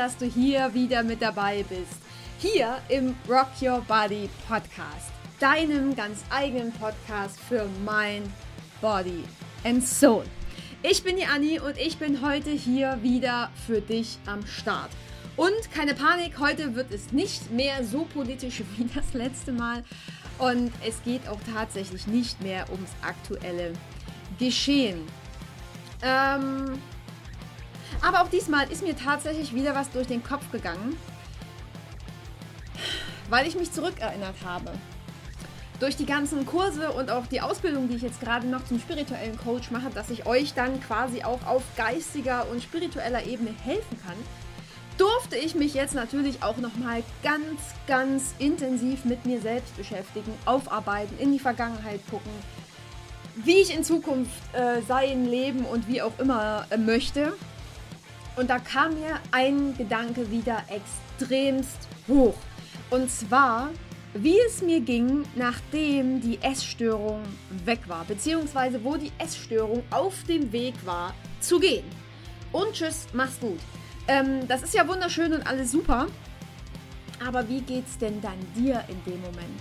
dass du hier wieder mit dabei bist. Hier im Rock Your Body Podcast, deinem ganz eigenen Podcast für Mind, Body and Soul. Ich bin die Anni und ich bin heute hier wieder für dich am Start. Und keine Panik, heute wird es nicht mehr so politisch wie das letzte Mal. Und es geht auch tatsächlich nicht mehr ums aktuelle Geschehen. Ähm, aber auch diesmal ist mir tatsächlich wieder was durch den Kopf gegangen, weil ich mich zurückerinnert habe. Durch die ganzen Kurse und auch die Ausbildung, die ich jetzt gerade noch zum spirituellen Coach mache, dass ich euch dann quasi auch auf geistiger und spiritueller Ebene helfen kann, durfte ich mich jetzt natürlich auch nochmal ganz, ganz intensiv mit mir selbst beschäftigen, aufarbeiten, in die Vergangenheit gucken, wie ich in Zukunft äh, sein, leben und wie auch immer äh, möchte. Und da kam mir ein Gedanke wieder extremst hoch. Und zwar, wie es mir ging, nachdem die Essstörung weg war, beziehungsweise wo die Essstörung auf dem Weg war zu gehen. Und tschüss, mach's gut. Ähm, das ist ja wunderschön und alles super. Aber wie geht's denn dann dir in dem Moment?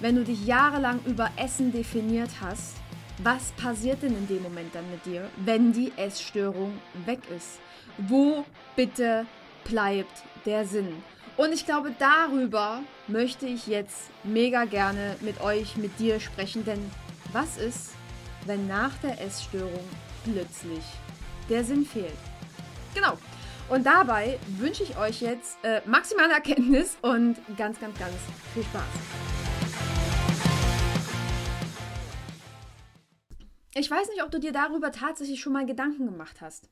Wenn du dich jahrelang über Essen definiert hast, was passiert denn in dem Moment dann mit dir, wenn die Essstörung weg ist? Wo bitte bleibt der Sinn? Und ich glaube, darüber möchte ich jetzt mega gerne mit euch, mit dir sprechen. Denn was ist, wenn nach der Essstörung plötzlich der Sinn fehlt? Genau. Und dabei wünsche ich euch jetzt äh, maximale Erkenntnis und ganz, ganz, ganz viel Spaß. Ich weiß nicht, ob du dir darüber tatsächlich schon mal Gedanken gemacht hast.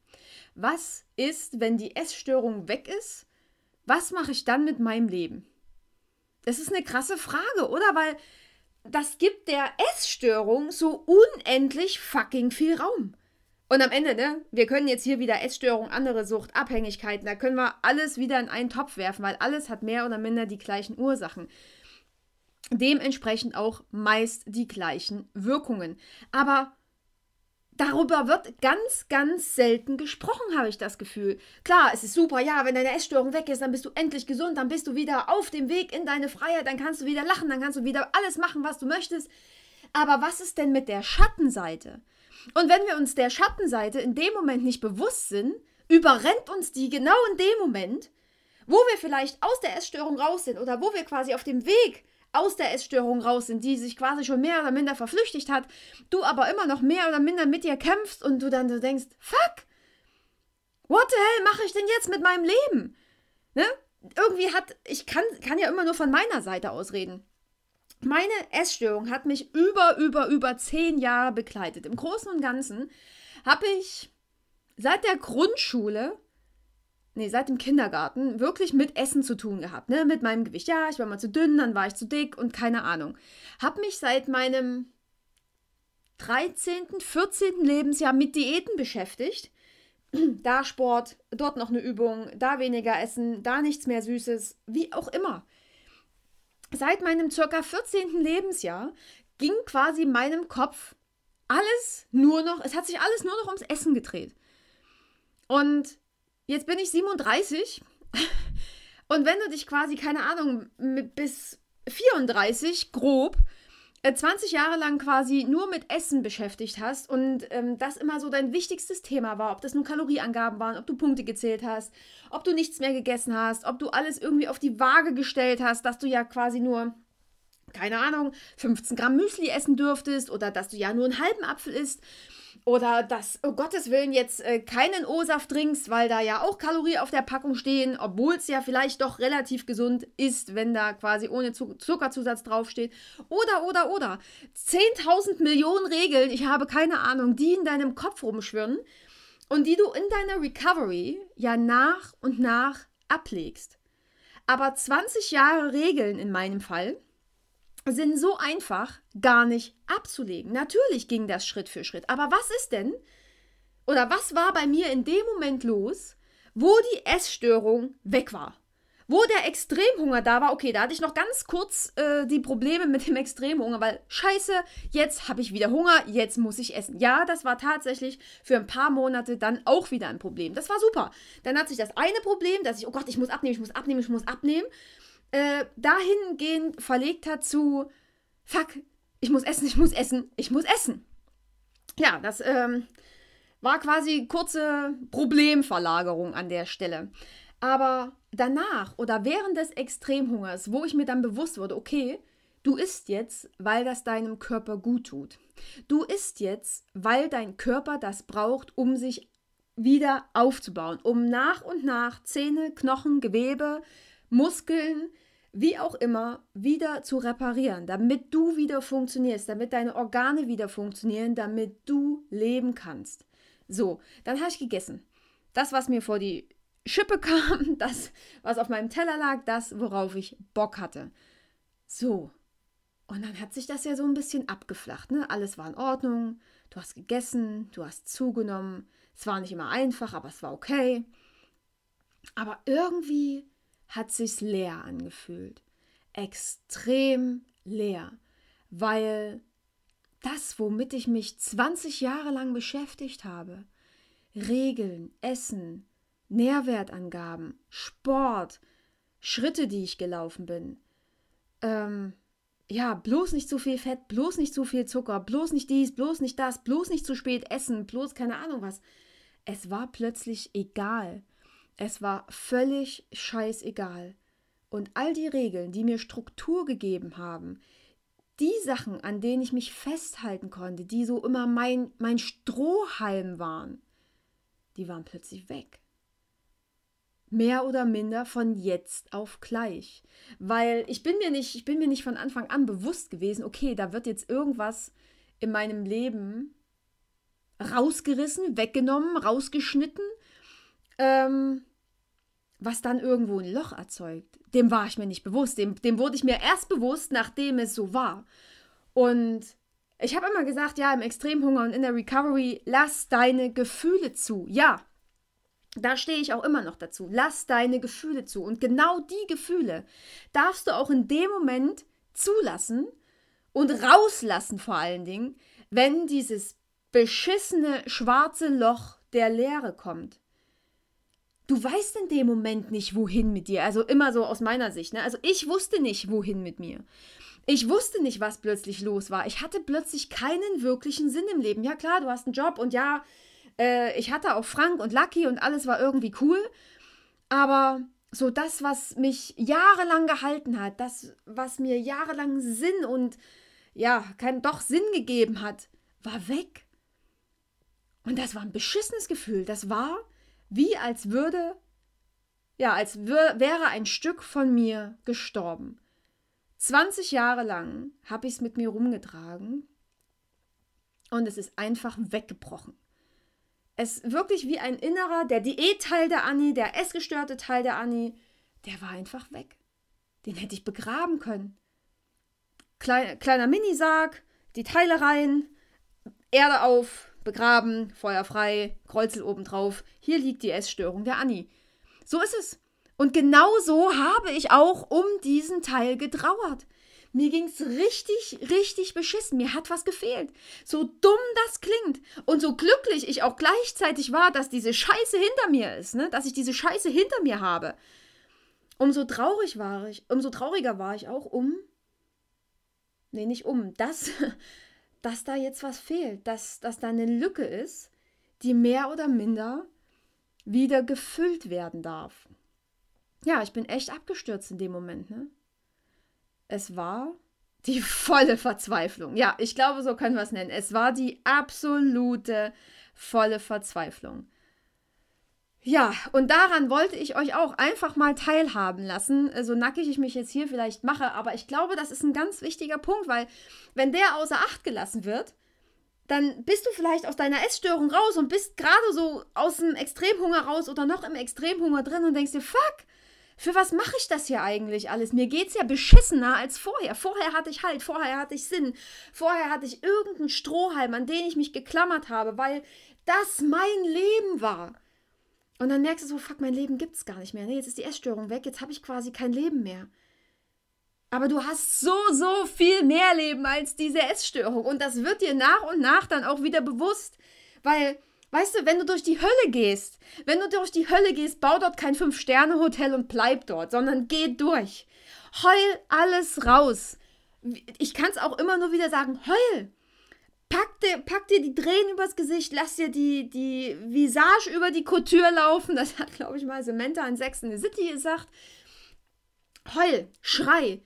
Was ist, wenn die Essstörung weg ist? Was mache ich dann mit meinem Leben? Das ist eine krasse Frage, oder? Weil das gibt der Essstörung so unendlich fucking viel Raum. Und am Ende, ne, wir können jetzt hier wieder Essstörung, andere Sucht, Abhängigkeiten, da können wir alles wieder in einen Topf werfen, weil alles hat mehr oder minder die gleichen Ursachen. Dementsprechend auch meist die gleichen Wirkungen. Aber darüber wird ganz, ganz selten gesprochen, habe ich das Gefühl. Klar, es ist super, ja, wenn deine Essstörung weg ist, dann bist du endlich gesund, dann bist du wieder auf dem Weg in deine Freiheit, dann kannst du wieder lachen, dann kannst du wieder alles machen, was du möchtest. Aber was ist denn mit der Schattenseite? Und wenn wir uns der Schattenseite in dem Moment nicht bewusst sind, überrennt uns die genau in dem Moment, wo wir vielleicht aus der Essstörung raus sind oder wo wir quasi auf dem Weg aus der Essstörung raus sind, die sich quasi schon mehr oder minder verflüchtigt hat, du aber immer noch mehr oder minder mit dir kämpfst und du dann so denkst, fuck, what the hell mache ich denn jetzt mit meinem Leben? Ne? Irgendwie hat, ich kann, kann ja immer nur von meiner Seite aus reden. Meine Essstörung hat mich über, über, über zehn Jahre begleitet. Im Großen und Ganzen habe ich seit der Grundschule nee, seit dem Kindergarten wirklich mit Essen zu tun gehabt, ne? Mit meinem Gewicht. Ja, ich war mal zu dünn, dann war ich zu dick und keine Ahnung. Hab mich seit meinem 13., 14. Lebensjahr mit Diäten beschäftigt. Da Sport, dort noch eine Übung, da weniger essen, da nichts mehr Süßes, wie auch immer. Seit meinem circa 14. Lebensjahr ging quasi meinem Kopf alles nur noch, es hat sich alles nur noch ums Essen gedreht. Und Jetzt bin ich 37 und wenn du dich quasi, keine Ahnung, bis 34 grob 20 äh, Jahre lang quasi nur mit Essen beschäftigt hast und ähm, das immer so dein wichtigstes Thema war, ob das nun Kalorieangaben waren, ob du Punkte gezählt hast, ob du nichts mehr gegessen hast, ob du alles irgendwie auf die Waage gestellt hast, dass du ja quasi nur, keine Ahnung, 15 Gramm Müsli essen dürftest oder dass du ja nur einen halben Apfel isst oder dass, um oh Gottes Willen, jetzt äh, keinen O-Saft trinkst, weil da ja auch Kalorien auf der Packung stehen, obwohl es ja vielleicht doch relativ gesund ist, wenn da quasi ohne Zuckerzusatz draufsteht. Oder, oder, oder. 10.000 Millionen Regeln, ich habe keine Ahnung, die in deinem Kopf rumschwirren und die du in deiner Recovery ja nach und nach ablegst. Aber 20 Jahre Regeln in meinem Fall sind so einfach gar nicht abzulegen. Natürlich ging das Schritt für Schritt. Aber was ist denn, oder was war bei mir in dem Moment los, wo die Essstörung weg war? Wo der Extremhunger da war, okay, da hatte ich noch ganz kurz äh, die Probleme mit dem Extremhunger, weil scheiße, jetzt habe ich wieder Hunger, jetzt muss ich essen. Ja, das war tatsächlich für ein paar Monate dann auch wieder ein Problem. Das war super. Dann hat sich das eine Problem, dass ich, oh Gott, ich muss abnehmen, ich muss abnehmen, ich muss abnehmen, äh, dahingehend verlegt hat zu, fuck, ich muss essen, ich muss essen, ich muss essen. Ja, das ähm, war quasi kurze Problemverlagerung an der Stelle. Aber danach oder während des Extremhungers, wo ich mir dann bewusst wurde, okay, du isst jetzt, weil das deinem Körper gut tut. Du isst jetzt, weil dein Körper das braucht, um sich wieder aufzubauen, um nach und nach Zähne, Knochen, Gewebe, Muskeln, wie auch immer, wieder zu reparieren, damit du wieder funktionierst, damit deine Organe wieder funktionieren, damit du leben kannst. So, dann habe ich gegessen. Das, was mir vor die Schippe kam, das, was auf meinem Teller lag, das, worauf ich Bock hatte. So. Und dann hat sich das ja so ein bisschen abgeflacht. Ne? Alles war in Ordnung. Du hast gegessen, du hast zugenommen. Es war nicht immer einfach, aber es war okay. Aber irgendwie hat sich's leer angefühlt. Extrem leer. Weil das, womit ich mich 20 Jahre lang beschäftigt habe, Regeln, Essen, Nährwertangaben, Sport, Schritte, die ich gelaufen bin. Ähm, ja, bloß nicht zu viel Fett, bloß nicht zu viel Zucker, bloß nicht dies, bloß nicht das, bloß nicht zu spät essen, bloß keine Ahnung was. Es war plötzlich egal. Es war völlig scheißegal. Und all die Regeln, die mir Struktur gegeben haben, die Sachen, an denen ich mich festhalten konnte, die so immer mein, mein Strohhalm waren, die waren plötzlich weg mehr oder minder von jetzt auf gleich. Weil ich bin mir nicht, ich bin mir nicht von Anfang an bewusst gewesen, okay, da wird jetzt irgendwas in meinem Leben rausgerissen, weggenommen, rausgeschnitten, ähm, was dann irgendwo ein Loch erzeugt. Dem war ich mir nicht bewusst. Dem, dem wurde ich mir erst bewusst, nachdem es so war. Und ich habe immer gesagt, ja, im Extremhunger und in der Recovery, lass deine Gefühle zu. Ja, da stehe ich auch immer noch dazu. Lass deine Gefühle zu. Und genau die Gefühle darfst du auch in dem Moment zulassen und rauslassen vor allen Dingen, wenn dieses beschissene schwarze Loch der Leere kommt. Du weißt in dem Moment nicht, wohin mit dir. Also immer so aus meiner Sicht. Ne? Also ich wusste nicht, wohin mit mir. Ich wusste nicht, was plötzlich los war. Ich hatte plötzlich keinen wirklichen Sinn im Leben. Ja klar, du hast einen Job und ja, äh, ich hatte auch Frank und Lucky und alles war irgendwie cool. Aber so das, was mich jahrelang gehalten hat, das, was mir jahrelang Sinn und ja, kein doch Sinn gegeben hat, war weg. Und das war ein beschissenes Gefühl. Das war wie als würde, ja, als wäre ein Stück von mir gestorben. 20 Jahre lang habe ich es mit mir rumgetragen und es ist einfach weggebrochen es wirklich wie ein innerer, der Diät-Teil der Anni, der essgestörte Teil der Anni, der war einfach weg. Den hätte ich begraben können. Klein, kleiner Minisarg, die Teile rein, Erde auf, begraben, Feuer frei, Kreuzel obendrauf. Hier liegt die Essstörung der Anni. So ist es. Und genau so habe ich auch um diesen Teil getrauert. Mir ging es richtig, richtig beschissen. Mir hat was gefehlt. So dumm das klingt und so glücklich ich auch gleichzeitig war, dass diese Scheiße hinter mir ist, ne? dass ich diese Scheiße hinter mir habe. Umso traurig war ich, umso trauriger war ich auch um, nee, nicht um, dass, dass da jetzt was fehlt, dass, dass da eine Lücke ist, die mehr oder minder wieder gefüllt werden darf. Ja, ich bin echt abgestürzt in dem Moment, ne? Es war die volle Verzweiflung. Ja, ich glaube, so können wir es nennen. Es war die absolute volle Verzweiflung. Ja, und daran wollte ich euch auch einfach mal teilhaben lassen, so nackig ich mich jetzt hier vielleicht mache, aber ich glaube, das ist ein ganz wichtiger Punkt, weil wenn der außer Acht gelassen wird, dann bist du vielleicht aus deiner Essstörung raus und bist gerade so aus dem Extremhunger raus oder noch im Extremhunger drin und denkst dir, fuck, für was mache ich das hier eigentlich alles? Mir geht's ja beschissener als vorher. Vorher hatte ich Halt, vorher hatte ich Sinn, vorher hatte ich irgendeinen Strohhalm, an den ich mich geklammert habe, weil das mein Leben war. Und dann merkst du so, fuck, mein Leben gibt es gar nicht mehr. Ne? Jetzt ist die Essstörung weg, jetzt habe ich quasi kein Leben mehr. Aber du hast so, so viel mehr Leben als diese Essstörung. Und das wird dir nach und nach dann auch wieder bewusst. Weil, weißt du, wenn du durch die Hölle gehst, wenn du durch die Hölle gehst, bau dort kein Fünf-Sterne-Hotel und bleib dort, sondern geh durch. Heul alles raus. Ich kann es auch immer nur wieder sagen, heul. Pack dir, pack dir die Tränen übers Gesicht, lass dir die, die Visage über die Couture laufen. Das hat, glaube ich, mal Samantha in Sex in the City gesagt. Heul, schrei,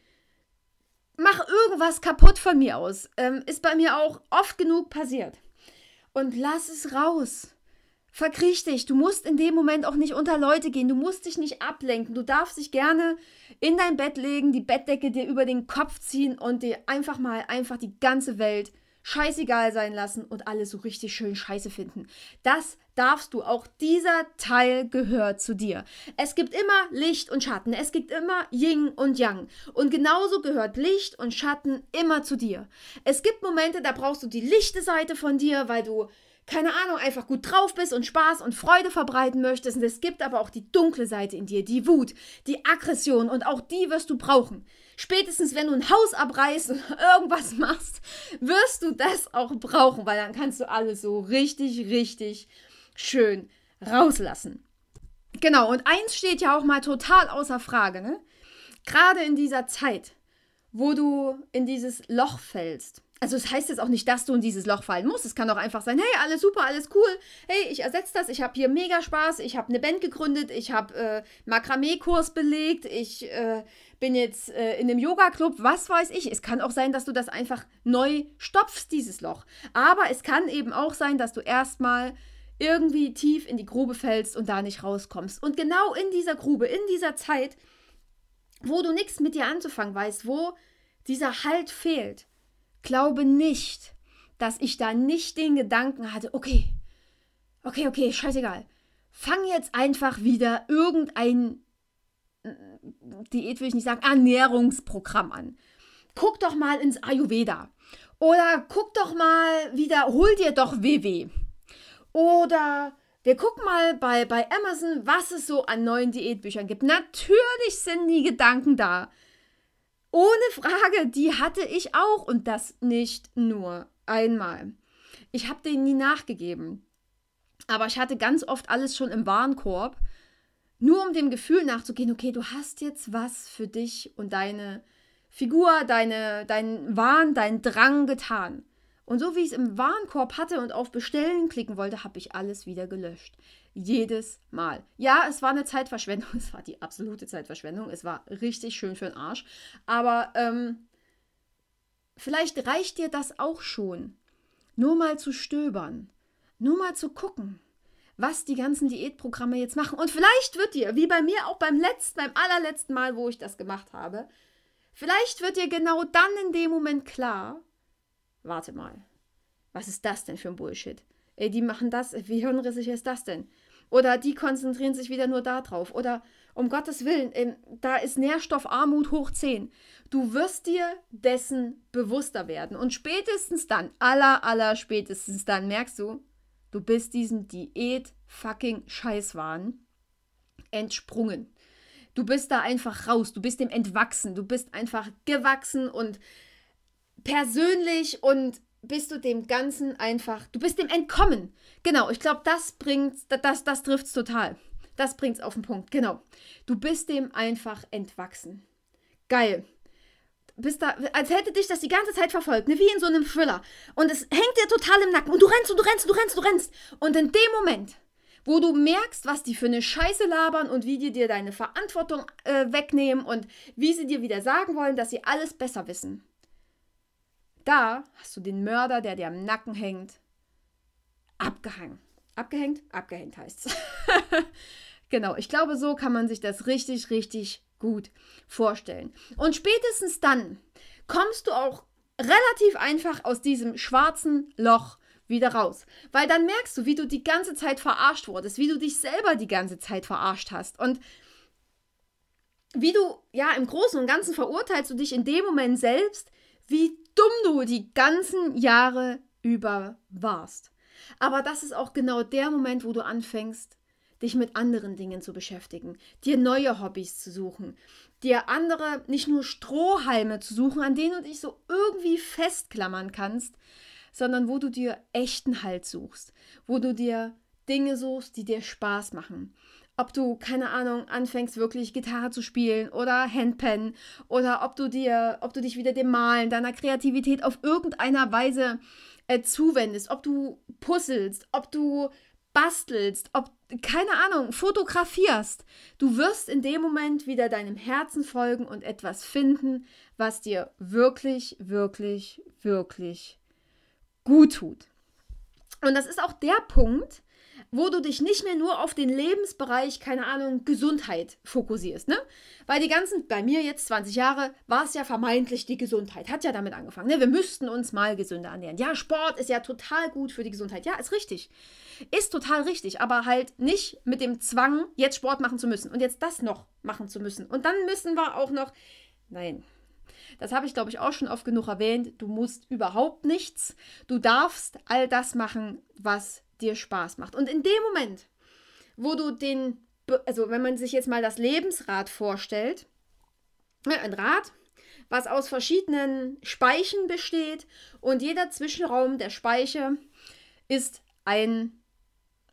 mach irgendwas kaputt von mir aus. Ähm, ist bei mir auch oft genug passiert. Und lass es raus. Verkriech dich. Du musst in dem Moment auch nicht unter Leute gehen. Du musst dich nicht ablenken. Du darfst dich gerne in dein Bett legen, die Bettdecke dir über den Kopf ziehen und dir einfach mal einfach die ganze Welt scheißegal sein lassen und alles so richtig schön scheiße finden. Das darfst du. Auch dieser Teil gehört zu dir. Es gibt immer Licht und Schatten. Es gibt immer Yin und Yang. Und genauso gehört Licht und Schatten immer zu dir. Es gibt Momente, da brauchst du die lichte Seite von dir, weil du keine Ahnung, einfach gut drauf bist und Spaß und Freude verbreiten möchtest. Und es gibt aber auch die dunkle Seite in dir, die Wut, die Aggression und auch die wirst du brauchen. Spätestens, wenn du ein Haus abreißt und irgendwas machst, wirst du das auch brauchen, weil dann kannst du alles so richtig, richtig schön rauslassen. Genau, und eins steht ja auch mal total außer Frage, ne? Gerade in dieser Zeit, wo du in dieses Loch fällst also es das heißt jetzt auch nicht, dass du in dieses Loch fallen musst. Es kann auch einfach sein, hey, alles super, alles cool. Hey, ich ersetze das. Ich habe hier mega Spaß. Ich habe eine Band gegründet. Ich habe äh, Makramee-Kurs belegt. Ich äh, bin jetzt äh, in einem Yoga-Club. Was weiß ich. Es kann auch sein, dass du das einfach neu stopfst, dieses Loch. Aber es kann eben auch sein, dass du erstmal irgendwie tief in die Grube fällst und da nicht rauskommst. Und genau in dieser Grube, in dieser Zeit, wo du nichts mit dir anzufangen weißt, wo dieser Halt fehlt, glaube nicht, dass ich da nicht den Gedanken hatte, okay, okay, okay, scheißegal. Fang jetzt einfach wieder irgendein äh, Diät will ich nicht sagen, Ernährungsprogramm an. Guck doch mal ins Ayurveda. Oder guck doch mal wieder, hol dir doch WW. Oder wir gucken mal bei, bei Amazon, was es so an neuen Diätbüchern gibt. Natürlich sind die Gedanken da. Ohne Frage, die hatte ich auch und das nicht nur einmal. Ich habe denen nie nachgegeben. Aber ich hatte ganz oft alles schon im Warenkorb, nur um dem Gefühl nachzugehen, okay, du hast jetzt was für dich und deine Figur, deine, deinen Wahn, deinen Drang getan. Und so wie ich es im Warenkorb hatte und auf Bestellen klicken wollte, habe ich alles wieder gelöscht. Jedes Mal. Ja, es war eine Zeitverschwendung. Es war die absolute Zeitverschwendung. Es war richtig schön für den Arsch. Aber ähm, vielleicht reicht dir das auch schon. Nur mal zu stöbern. Nur mal zu gucken, was die ganzen Diätprogramme jetzt machen. Und vielleicht wird dir, wie bei mir auch beim letzten, beim allerletzten Mal, wo ich das gemacht habe, vielleicht wird dir genau dann in dem Moment klar, warte mal, was ist das denn für ein Bullshit? Ey, die machen das, wie hirnrissig ist das denn? Oder die konzentrieren sich wieder nur darauf. Oder um Gottes Willen, ähm, da ist Nährstoffarmut hoch 10. Du wirst dir dessen bewusster werden. Und spätestens dann, aller, aller spätestens dann merkst du, du bist diesem Diät-fucking-Scheißwahn entsprungen. Du bist da einfach raus, du bist dem entwachsen, du bist einfach gewachsen und persönlich und bist du dem Ganzen einfach, du bist dem entkommen. Genau, ich glaube, das bringt, das, das trifft es total. Das bringt es auf den Punkt, genau. Du bist dem einfach entwachsen. Geil. Bist da, als hätte dich das die ganze Zeit verfolgt, ne? wie in so einem Thriller. Und es hängt dir total im Nacken und du rennst und du rennst, du rennst, du rennst. Und in dem Moment, wo du merkst, was die für eine Scheiße labern und wie die dir deine Verantwortung äh, wegnehmen und wie sie dir wieder sagen wollen, dass sie alles besser wissen, da hast du den Mörder, der dir am Nacken hängt, abgehangen. Abgehängt? Abgehängt heißt es. genau, ich glaube, so kann man sich das richtig, richtig gut vorstellen. Und spätestens dann kommst du auch relativ einfach aus diesem schwarzen Loch wieder raus. Weil dann merkst du, wie du die ganze Zeit verarscht wurdest, wie du dich selber die ganze Zeit verarscht hast. Und wie du, ja, im Großen und Ganzen verurteilst du dich in dem Moment selbst, wie dumm du die ganzen Jahre über warst. Aber das ist auch genau der Moment, wo du anfängst, dich mit anderen Dingen zu beschäftigen, dir neue Hobbys zu suchen, dir andere, nicht nur Strohhalme zu suchen, an denen du dich so irgendwie festklammern kannst, sondern wo du dir echten Halt suchst, wo du dir Dinge suchst, die dir Spaß machen. Ob du, keine Ahnung, anfängst wirklich Gitarre zu spielen oder Handpen oder ob du dir, ob du dich wieder dem Malen, deiner Kreativität auf irgendeiner Weise äh, zuwendest, ob du puzzelst, ob du bastelst, ob, keine Ahnung, fotografierst. Du wirst in dem Moment wieder deinem Herzen folgen und etwas finden, was dir wirklich, wirklich, wirklich gut tut. Und das ist auch der Punkt, wo du dich nicht mehr nur auf den Lebensbereich, keine Ahnung, Gesundheit fokussierst, ne? Weil die ganzen, bei mir jetzt 20 Jahre, war es ja vermeintlich die Gesundheit. Hat ja damit angefangen, ne? Wir müssten uns mal gesünder ernähren. Ja, Sport ist ja total gut für die Gesundheit. Ja, ist richtig. Ist total richtig, aber halt nicht mit dem Zwang, jetzt Sport machen zu müssen und jetzt das noch machen zu müssen. Und dann müssen wir auch noch, nein, das habe ich, glaube ich, auch schon oft genug erwähnt. Du musst überhaupt nichts. Du darfst all das machen, was dir Spaß macht. Und in dem Moment, wo du den, also wenn man sich jetzt mal das Lebensrad vorstellt, ne, ein Rad, was aus verschiedenen Speichen besteht und jeder Zwischenraum der Speiche ist ein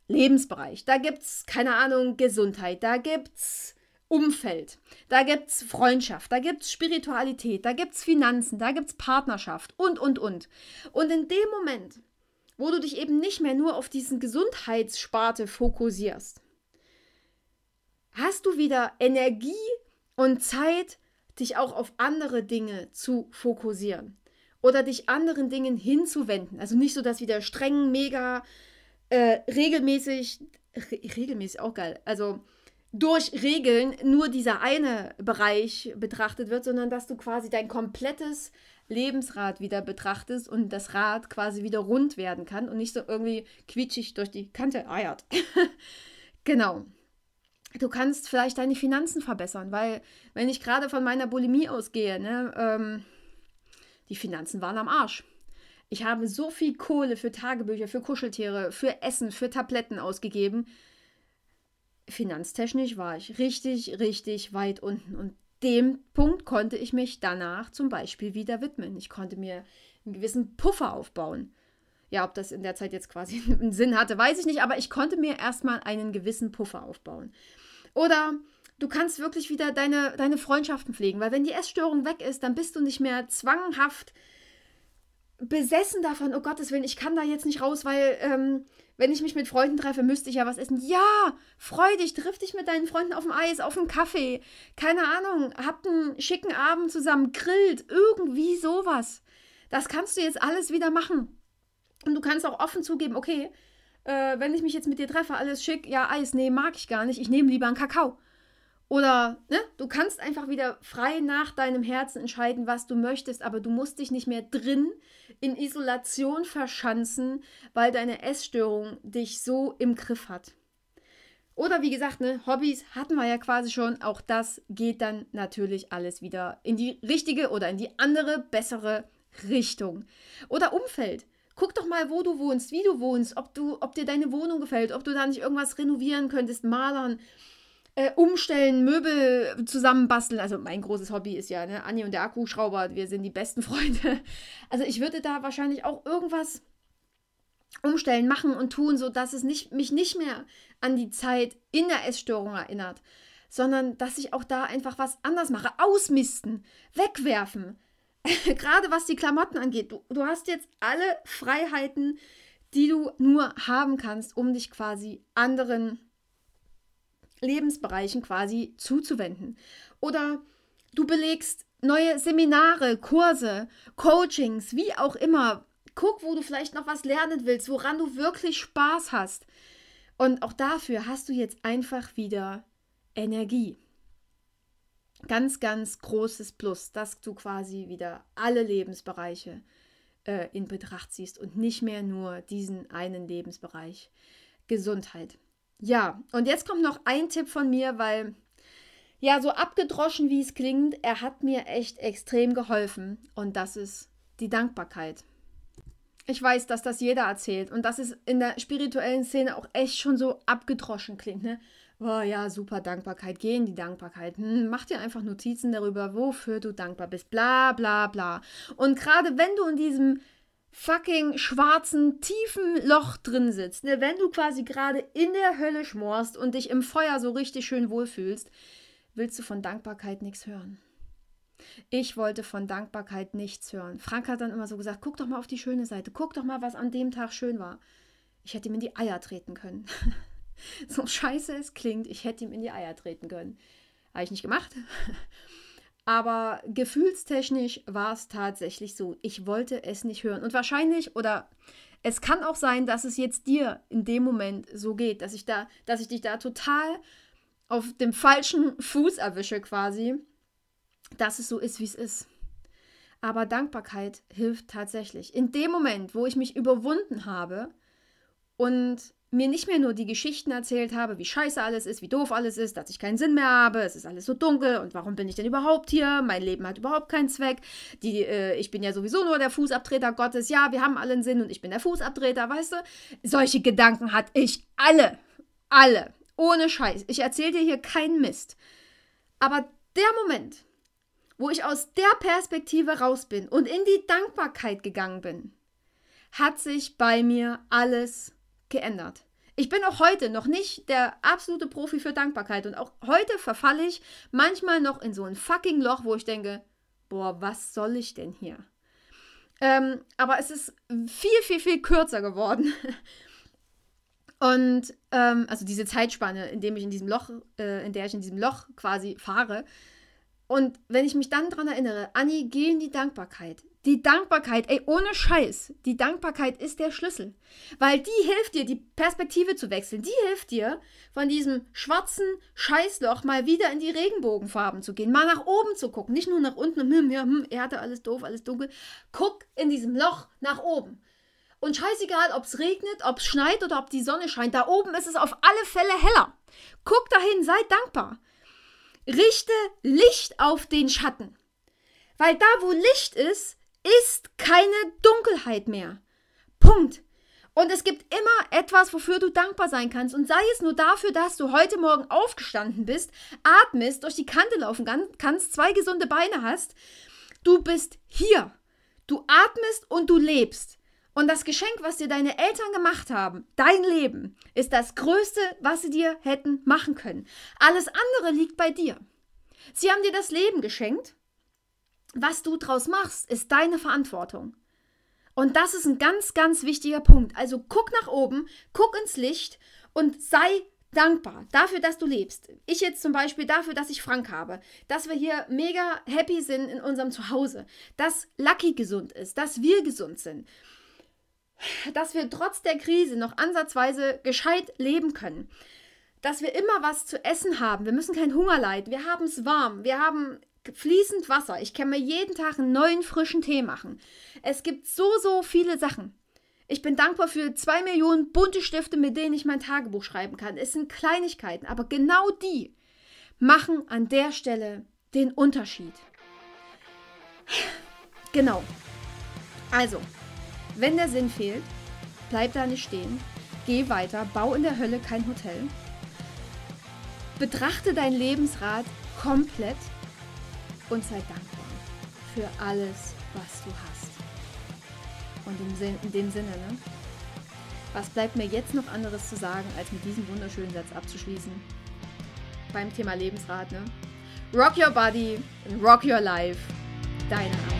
Lebensbereich. Da gibt es, keine Ahnung, Gesundheit, da gibt es Umfeld, da gibt es Freundschaft, da gibt es Spiritualität, da gibt es Finanzen, da gibt es Partnerschaft und, und, und. Und in dem Moment, wo du dich eben nicht mehr nur auf diesen Gesundheitssparte fokussierst, hast du wieder Energie und Zeit, dich auch auf andere Dinge zu fokussieren oder dich anderen Dingen hinzuwenden. Also nicht so, dass wieder streng, mega, äh, regelmäßig, re regelmäßig auch geil, also durch Regeln nur dieser eine Bereich betrachtet wird, sondern dass du quasi dein komplettes Lebensrad wieder betrachtest und das Rad quasi wieder rund werden kann und nicht so irgendwie quietschig durch die Kante eiert. genau. Du kannst vielleicht deine Finanzen verbessern, weil wenn ich gerade von meiner Bulimie ausgehe, ne, ähm, die Finanzen waren am Arsch. Ich habe so viel Kohle für Tagebücher, für Kuscheltiere, für Essen, für Tabletten ausgegeben. Finanztechnisch war ich richtig, richtig weit unten. Und dem Punkt konnte ich mich danach zum Beispiel wieder widmen. Ich konnte mir einen gewissen Puffer aufbauen. Ja, ob das in der Zeit jetzt quasi einen Sinn hatte, weiß ich nicht, aber ich konnte mir erstmal einen gewissen Puffer aufbauen. Oder du kannst wirklich wieder deine, deine Freundschaften pflegen, weil wenn die Essstörung weg ist, dann bist du nicht mehr zwanghaft besessen davon, oh Gottes Willen, ich kann da jetzt nicht raus, weil ähm, wenn ich mich mit Freunden treffe, müsste ich ja was essen. Ja, freu dich, triff dich mit deinen Freunden auf dem Eis, auf dem Kaffee. Keine Ahnung, habt einen schicken Abend zusammen, grillt, irgendwie sowas. Das kannst du jetzt alles wieder machen. Und du kannst auch offen zugeben, okay, äh, wenn ich mich jetzt mit dir treffe, alles schick, ja, Eis, nee, mag ich gar nicht, ich nehme lieber einen Kakao. Oder ne, du kannst einfach wieder frei nach deinem Herzen entscheiden, was du möchtest, aber du musst dich nicht mehr drin in Isolation verschanzen, weil deine Essstörung dich so im Griff hat. Oder wie gesagt, ne, Hobbys hatten wir ja quasi schon. Auch das geht dann natürlich alles wieder in die richtige oder in die andere, bessere Richtung. Oder Umfeld. Guck doch mal, wo du wohnst, wie du wohnst, ob, du, ob dir deine Wohnung gefällt, ob du da nicht irgendwas renovieren könntest, malern, äh, umstellen, Möbel zusammenbasteln. Also mein großes Hobby ist ja, ne, Anni und der Akkuschrauber, wir sind die besten Freunde. Also ich würde da wahrscheinlich auch irgendwas umstellen, machen und tun, sodass es nicht, mich nicht mehr an die Zeit in der Essstörung erinnert, sondern dass ich auch da einfach was anders mache. Ausmisten, wegwerfen. Gerade was die Klamotten angeht. Du, du hast jetzt alle Freiheiten, die du nur haben kannst, um dich quasi anderen Lebensbereichen quasi zuzuwenden. Oder du belegst neue Seminare, Kurse, Coachings, wie auch immer. Guck, wo du vielleicht noch was lernen willst, woran du wirklich Spaß hast. Und auch dafür hast du jetzt einfach wieder Energie. Ganz, ganz großes Plus, dass du quasi wieder alle Lebensbereiche äh, in Betracht ziehst und nicht mehr nur diesen einen Lebensbereich Gesundheit. Ja, und jetzt kommt noch ein Tipp von mir, weil ja, so abgedroschen wie es klingt, er hat mir echt extrem geholfen und das ist die Dankbarkeit. ich weiß, dass das jeder erzählt und dass es in der spirituellen Szene auch echt schon so abgedroschen klingt, ne? Oh ja, super Dankbarkeit, geh in die Dankbarkeit. Hm, mach dir einfach Notizen darüber, wofür du dankbar bist. Bla bla bla. Und gerade wenn du in diesem fucking schwarzen, tiefen Loch drin sitzt, ne, wenn du quasi gerade in der Hölle schmorst und dich im Feuer so richtig schön wohlfühlst, willst du von Dankbarkeit nichts hören. Ich wollte von Dankbarkeit nichts hören. Frank hat dann immer so gesagt, guck doch mal auf die schöne Seite, guck doch mal, was an dem Tag schön war. Ich hätte ihm in die Eier treten können. so scheiße es klingt, ich hätte ihm in die Eier treten können. Habe ich nicht gemacht. Aber gefühlstechnisch war es tatsächlich so. Ich wollte es nicht hören. Und wahrscheinlich, oder es kann auch sein, dass es jetzt dir in dem Moment so geht, dass ich da, dass ich dich da total auf dem falschen Fuß erwische, quasi, dass es so ist, wie es ist. Aber Dankbarkeit hilft tatsächlich. In dem Moment, wo ich mich überwunden habe und mir nicht mehr nur die Geschichten erzählt habe, wie scheiße alles ist, wie doof alles ist, dass ich keinen Sinn mehr habe, es ist alles so dunkel und warum bin ich denn überhaupt hier? Mein Leben hat überhaupt keinen Zweck. Die, äh, ich bin ja sowieso nur der Fußabtreter Gottes. Ja, wir haben alle einen Sinn und ich bin der Fußabtreter, weißt du? Solche Gedanken hatte ich alle. Alle. Ohne Scheiß. Ich erzähle dir hier keinen Mist. Aber der Moment, wo ich aus der Perspektive raus bin und in die Dankbarkeit gegangen bin, hat sich bei mir alles geändert. Ich bin auch heute noch nicht der absolute Profi für Dankbarkeit und auch heute verfalle ich manchmal noch in so ein fucking Loch, wo ich denke, boah, was soll ich denn hier? Ähm, aber es ist viel, viel, viel kürzer geworden. Und ähm, also diese Zeitspanne, in dem ich in diesem Loch, äh, in der ich in diesem Loch quasi fahre. Und wenn ich mich dann daran erinnere, Anni, geh in die Dankbarkeit. Die Dankbarkeit, ey, ohne Scheiß, die Dankbarkeit ist der Schlüssel. Weil die hilft dir, die Perspektive zu wechseln. Die hilft dir, von diesem schwarzen Scheißloch mal wieder in die Regenbogenfarben zu gehen. Mal nach oben zu gucken. Nicht nur nach unten, hm, ja, hm, er hatte alles doof, alles dunkel. Guck in diesem Loch nach oben. Und scheißegal, ob es regnet, ob es schneit oder ob die Sonne scheint. Da oben ist es auf alle Fälle heller. Guck dahin, sei dankbar. Richte Licht auf den Schatten. Weil da, wo Licht ist, ist keine Dunkelheit mehr. Punkt. Und es gibt immer etwas, wofür du dankbar sein kannst. Und sei es nur dafür, dass du heute Morgen aufgestanden bist, atmest, durch die Kante laufen kannst, zwei gesunde Beine hast. Du bist hier. Du atmest und du lebst. Und das Geschenk, was dir deine Eltern gemacht haben, dein Leben, ist das Größte, was sie dir hätten machen können. Alles andere liegt bei dir. Sie haben dir das Leben geschenkt was du draus machst, ist deine Verantwortung. Und das ist ein ganz, ganz wichtiger Punkt. Also guck nach oben, guck ins Licht und sei dankbar dafür, dass du lebst. Ich jetzt zum Beispiel dafür, dass ich Frank habe, dass wir hier mega happy sind in unserem Zuhause, dass Lucky gesund ist, dass wir gesund sind, dass wir trotz der Krise noch ansatzweise gescheit leben können, dass wir immer was zu essen haben. Wir müssen keinen Hunger leiden, wir haben es warm, wir haben fließend Wasser. Ich kann mir jeden Tag einen neuen frischen Tee machen. Es gibt so, so viele Sachen. Ich bin dankbar für zwei Millionen bunte Stifte, mit denen ich mein Tagebuch schreiben kann. Es sind Kleinigkeiten, aber genau die machen an der Stelle den Unterschied. Genau. Also, wenn der Sinn fehlt, bleib da nicht stehen. Geh weiter, bau in der Hölle kein Hotel. Betrachte dein Lebensrad komplett und sei dankbar für alles, was du hast. Und in, Sin in dem Sinne, ne? Was bleibt mir jetzt noch anderes zu sagen, als mit diesem wunderschönen Satz abzuschließen? Beim Thema Lebensrat, ne? Rock your body, rock your life. Deine Anna.